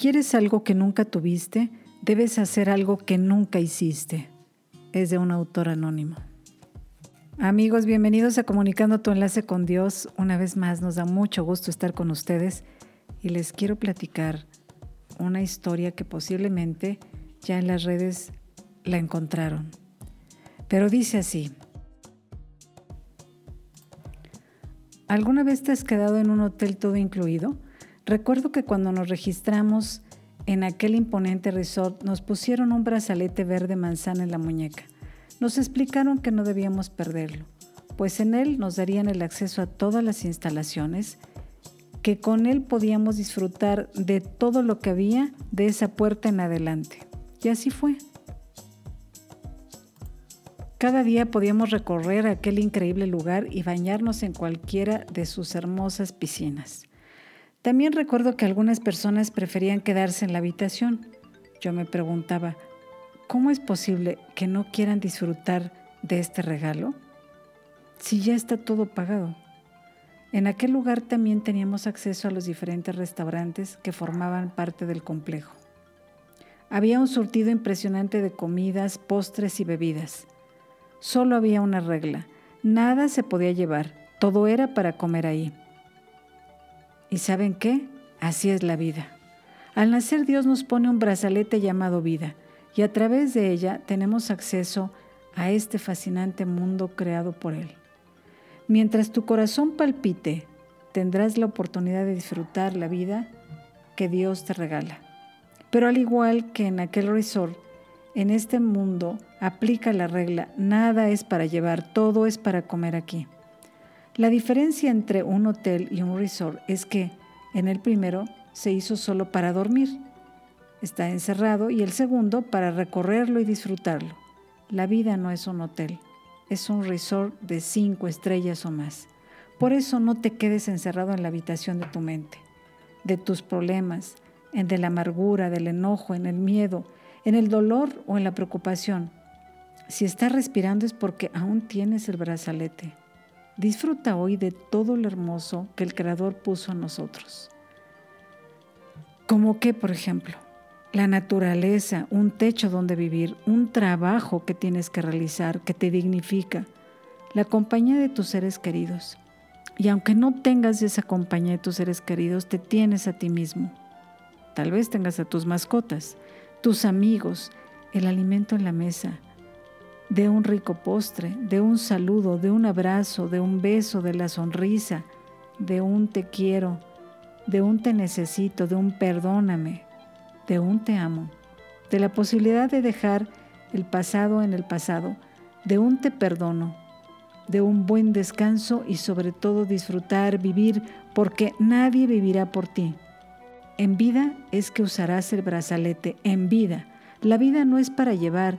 Quieres algo que nunca tuviste, debes hacer algo que nunca hiciste. Es de un autor anónimo. Amigos, bienvenidos a Comunicando tu enlace con Dios. Una vez más, nos da mucho gusto estar con ustedes y les quiero platicar una historia que posiblemente ya en las redes la encontraron. Pero dice así. ¿Alguna vez te has quedado en un hotel todo incluido? Recuerdo que cuando nos registramos en aquel imponente resort nos pusieron un brazalete verde manzana en la muñeca. Nos explicaron que no debíamos perderlo, pues en él nos darían el acceso a todas las instalaciones, que con él podíamos disfrutar de todo lo que había de esa puerta en adelante. Y así fue. Cada día podíamos recorrer aquel increíble lugar y bañarnos en cualquiera de sus hermosas piscinas. También recuerdo que algunas personas preferían quedarse en la habitación. Yo me preguntaba, ¿cómo es posible que no quieran disfrutar de este regalo? Si ya está todo pagado. En aquel lugar también teníamos acceso a los diferentes restaurantes que formaban parte del complejo. Había un surtido impresionante de comidas, postres y bebidas. Solo había una regla, nada se podía llevar, todo era para comer ahí. ¿Y saben qué? Así es la vida. Al nacer Dios nos pone un brazalete llamado vida y a través de ella tenemos acceso a este fascinante mundo creado por Él. Mientras tu corazón palpite, tendrás la oportunidad de disfrutar la vida que Dios te regala. Pero al igual que en aquel resort, en este mundo aplica la regla, nada es para llevar, todo es para comer aquí. La diferencia entre un hotel y un resort es que en el primero se hizo solo para dormir, está encerrado, y el segundo para recorrerlo y disfrutarlo. La vida no es un hotel, es un resort de cinco estrellas o más. Por eso no te quedes encerrado en la habitación de tu mente, de tus problemas, en la amargura, del enojo, en el miedo, en el dolor o en la preocupación. Si estás respirando es porque aún tienes el brazalete. Disfruta hoy de todo lo hermoso que el Creador puso en nosotros. Como que, por ejemplo, la naturaleza, un techo donde vivir, un trabajo que tienes que realizar, que te dignifica, la compañía de tus seres queridos. Y aunque no tengas esa compañía de tus seres queridos, te tienes a ti mismo. Tal vez tengas a tus mascotas, tus amigos, el alimento en la mesa, de un rico postre, de un saludo, de un abrazo, de un beso, de la sonrisa, de un te quiero, de un te necesito, de un perdóname, de un te amo, de la posibilidad de dejar el pasado en el pasado, de un te perdono, de un buen descanso y sobre todo disfrutar, vivir, porque nadie vivirá por ti. En vida es que usarás el brazalete, en vida. La vida no es para llevar,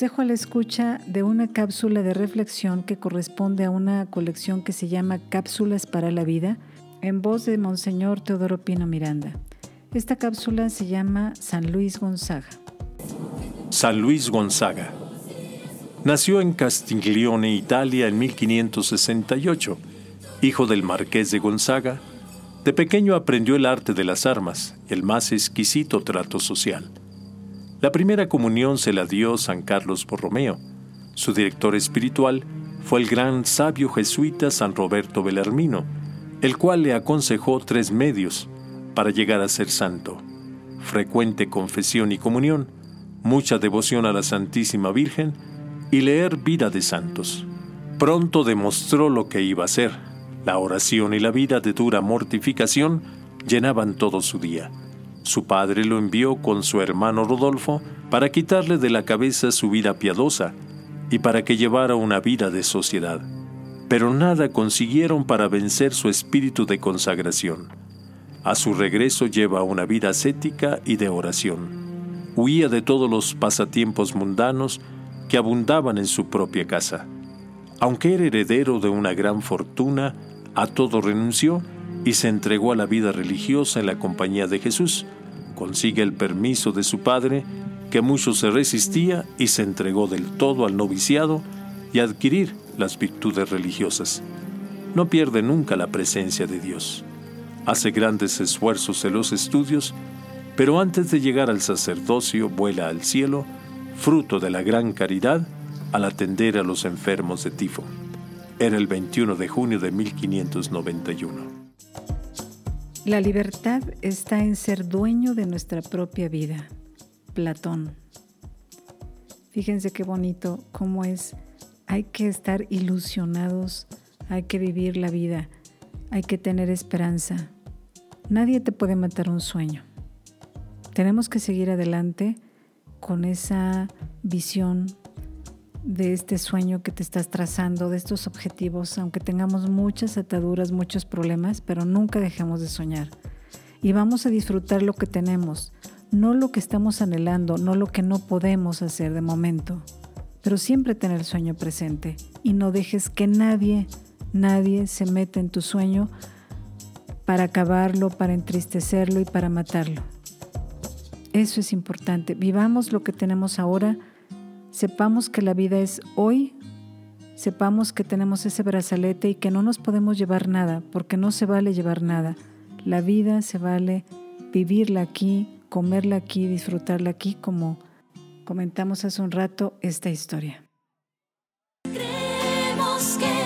Dejo a la escucha de una cápsula de reflexión que corresponde a una colección que se llama Cápsulas para la Vida, en voz de Monseñor Teodoro Pino Miranda. Esta cápsula se llama San Luis Gonzaga. San Luis Gonzaga. Nació en Castiglione, Italia, en 1568. Hijo del marqués de Gonzaga, de pequeño aprendió el arte de las armas, el más exquisito trato social. La primera comunión se la dio San Carlos Borromeo. Su director espiritual fue el gran sabio jesuita San Roberto Belarmino, el cual le aconsejó tres medios para llegar a ser santo. Frecuente confesión y comunión, mucha devoción a la Santísima Virgen y leer vida de santos. Pronto demostró lo que iba a ser. La oración y la vida de dura mortificación llenaban todo su día. Su padre lo envió con su hermano Rodolfo para quitarle de la cabeza su vida piadosa y para que llevara una vida de sociedad. Pero nada consiguieron para vencer su espíritu de consagración. A su regreso lleva una vida ascética y de oración. Huía de todos los pasatiempos mundanos que abundaban en su propia casa. Aunque era heredero de una gran fortuna, a todo renunció y se entregó a la vida religiosa en la compañía de Jesús. Consigue el permiso de su padre, que mucho se resistía y se entregó del todo al noviciado y adquirir las virtudes religiosas. No pierde nunca la presencia de Dios. Hace grandes esfuerzos en los estudios, pero antes de llegar al sacerdocio vuela al cielo, fruto de la gran caridad, al atender a los enfermos de tifo. Era el 21 de junio de 1591. La libertad está en ser dueño de nuestra propia vida. Platón. Fíjense qué bonito cómo es. Hay que estar ilusionados, hay que vivir la vida, hay que tener esperanza. Nadie te puede matar un sueño. Tenemos que seguir adelante con esa visión de este sueño que te estás trazando, de estos objetivos, aunque tengamos muchas ataduras, muchos problemas, pero nunca dejemos de soñar. Y vamos a disfrutar lo que tenemos, no lo que estamos anhelando, no lo que no podemos hacer de momento, pero siempre tener el sueño presente y no dejes que nadie, nadie se meta en tu sueño para acabarlo, para entristecerlo y para matarlo. Eso es importante. Vivamos lo que tenemos ahora Sepamos que la vida es hoy, sepamos que tenemos ese brazalete y que no nos podemos llevar nada, porque no se vale llevar nada. La vida se vale vivirla aquí, comerla aquí, disfrutarla aquí, como comentamos hace un rato esta historia. Creemos que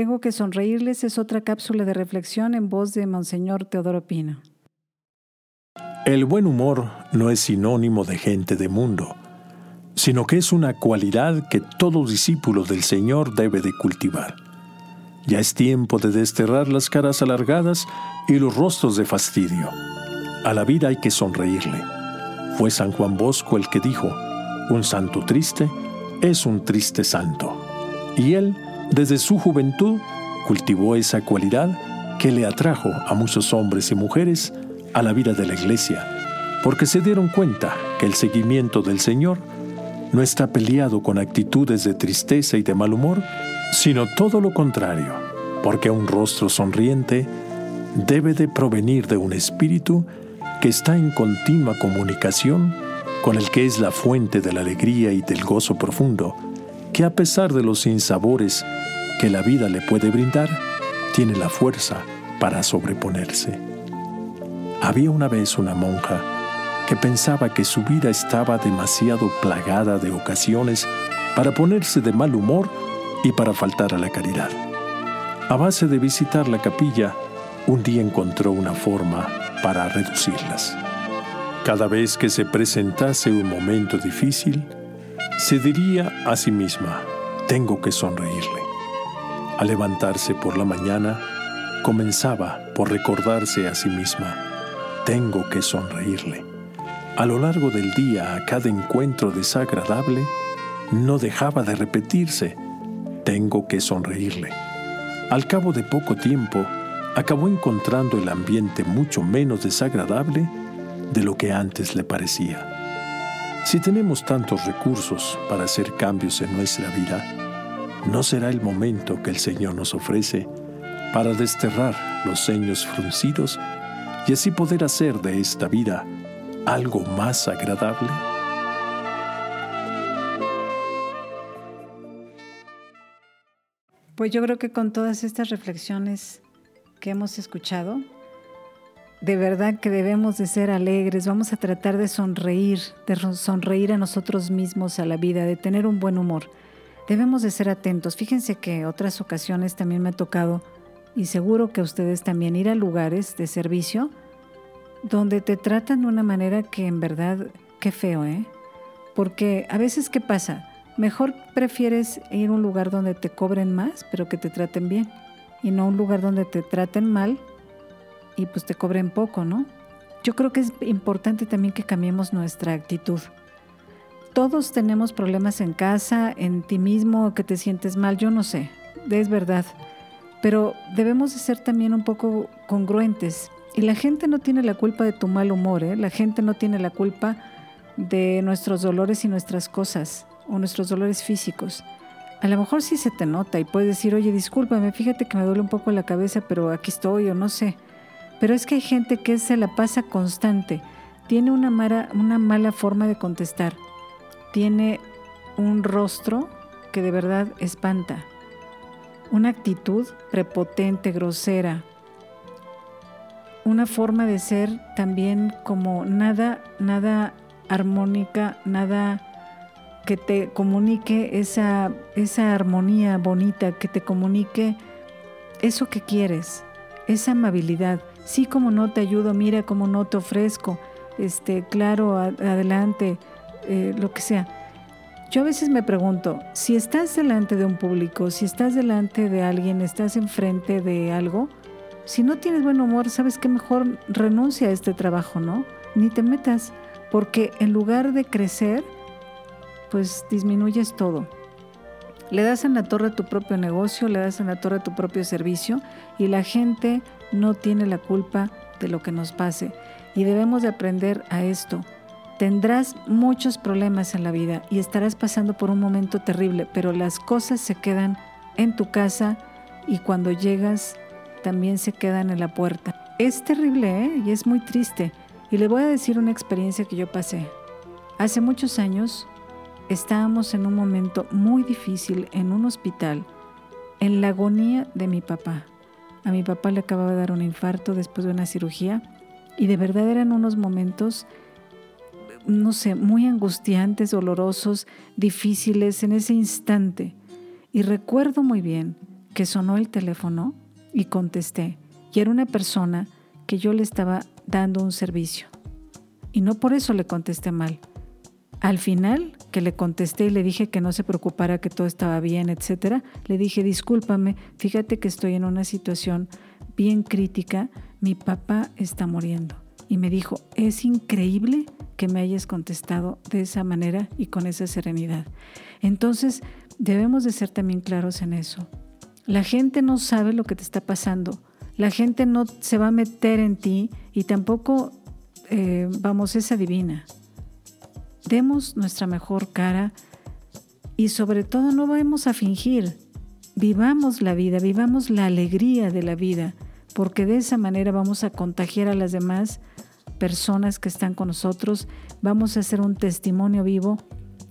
Tengo que sonreírles es otra cápsula de reflexión en voz de Monseñor Teodoro Pino. El buen humor no es sinónimo de gente de mundo, sino que es una cualidad que todo discípulo del Señor debe de cultivar. Ya es tiempo de desterrar las caras alargadas y los rostros de fastidio. A la vida hay que sonreírle. Fue San Juan Bosco el que dijo, un santo triste es un triste santo. Y él, desde su juventud, cultivó esa cualidad que le atrajo a muchos hombres y mujeres a la vida de la iglesia, porque se dieron cuenta que el seguimiento del Señor no está peleado con actitudes de tristeza y de mal humor, sino todo lo contrario, porque un rostro sonriente debe de provenir de un espíritu que está en continua comunicación con el que es la fuente de la alegría y del gozo profundo, que a pesar de los sinsabores que la vida le puede brindar, tiene la fuerza para sobreponerse. Había una vez una monja que pensaba que su vida estaba demasiado plagada de ocasiones para ponerse de mal humor y para faltar a la caridad. A base de visitar la capilla, un día encontró una forma para reducirlas. Cada vez que se presentase un momento difícil, se diría a sí misma, tengo que sonreírle. Al levantarse por la mañana, comenzaba por recordarse a sí misma, tengo que sonreírle. A lo largo del día, a cada encuentro desagradable, no dejaba de repetirse, tengo que sonreírle. Al cabo de poco tiempo, acabó encontrando el ambiente mucho menos desagradable de lo que antes le parecía. Si tenemos tantos recursos para hacer cambios en nuestra vida, ¿no será el momento que el Señor nos ofrece para desterrar los ceños fruncidos y así poder hacer de esta vida algo más agradable? Pues yo creo que con todas estas reflexiones que hemos escuchado, de verdad que debemos de ser alegres, vamos a tratar de sonreír, de sonreír a nosotros mismos, a la vida, de tener un buen humor. Debemos de ser atentos. Fíjense que otras ocasiones también me ha tocado, y seguro que ustedes también, ir a lugares de servicio donde te tratan de una manera que en verdad, qué feo, ¿eh? Porque a veces, ¿qué pasa? Mejor prefieres ir a un lugar donde te cobren más, pero que te traten bien, y no un lugar donde te traten mal y pues te cobren poco, ¿no? Yo creo que es importante también que cambiemos nuestra actitud. Todos tenemos problemas en casa, en ti mismo, que te sientes mal, yo no sé, es verdad. Pero debemos de ser también un poco congruentes. Y la gente no tiene la culpa de tu mal humor, ¿eh? la gente no tiene la culpa de nuestros dolores y nuestras cosas, o nuestros dolores físicos. A lo mejor sí se te nota y puedes decir, oye, discúlpame, fíjate que me duele un poco la cabeza, pero aquí estoy, o no sé. Pero es que hay gente que se la pasa constante, tiene una, mala forma de contestar, tiene un rostro que de verdad espanta, una actitud prepotente, grosera, una forma de ser también como nada, nada armónica, nada que te comunique esa, esa armonía bonita, que te comunique eso que quieres, esa amabilidad. Sí, como no te ayudo, mira como no te ofrezco, este, claro, adelante, eh, lo que sea. Yo a veces me pregunto, si estás delante de un público, si estás delante de alguien, estás enfrente de algo, si no tienes buen humor, sabes que mejor renuncia a este trabajo, ¿no? Ni te metas, porque en lugar de crecer, pues disminuyes todo. Le das en la torre tu propio negocio, le das en la torre tu propio servicio y la gente no tiene la culpa de lo que nos pase. Y debemos de aprender a esto. Tendrás muchos problemas en la vida y estarás pasando por un momento terrible, pero las cosas se quedan en tu casa y cuando llegas también se quedan en la puerta. Es terrible ¿eh? y es muy triste. Y le voy a decir una experiencia que yo pasé. Hace muchos años Estábamos en un momento muy difícil en un hospital, en la agonía de mi papá. A mi papá le acababa de dar un infarto después de una cirugía y de verdad eran unos momentos, no sé, muy angustiantes, dolorosos, difíciles en ese instante. Y recuerdo muy bien que sonó el teléfono y contesté. Y era una persona que yo le estaba dando un servicio. Y no por eso le contesté mal. Al final, que le contesté y le dije que no se preocupara, que todo estaba bien, etcétera, le dije, discúlpame, fíjate que estoy en una situación bien crítica, mi papá está muriendo. Y me dijo, es increíble que me hayas contestado de esa manera y con esa serenidad. Entonces, debemos de ser también claros en eso. La gente no sabe lo que te está pasando. La gente no se va a meter en ti y tampoco, eh, vamos, es adivina. Demos nuestra mejor cara y sobre todo no vamos a fingir. Vivamos la vida, vivamos la alegría de la vida, porque de esa manera vamos a contagiar a las demás personas que están con nosotros, vamos a hacer un testimonio vivo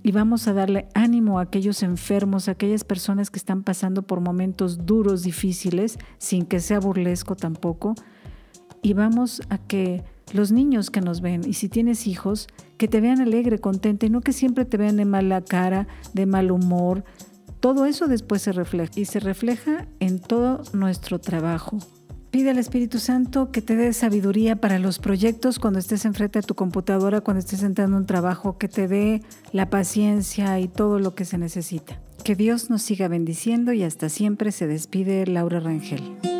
y vamos a darle ánimo a aquellos enfermos, a aquellas personas que están pasando por momentos duros, difíciles, sin que sea burlesco tampoco, y vamos a que los niños que nos ven, y si tienes hijos, que te vean alegre, contenta, y no que siempre te vean de mala cara, de mal humor. Todo eso después se refleja y se refleja en todo nuestro trabajo. Pide al Espíritu Santo que te dé sabiduría para los proyectos cuando estés enfrente a tu computadora, cuando estés entrando en un trabajo, que te dé la paciencia y todo lo que se necesita. Que Dios nos siga bendiciendo y hasta siempre se despide Laura Rangel.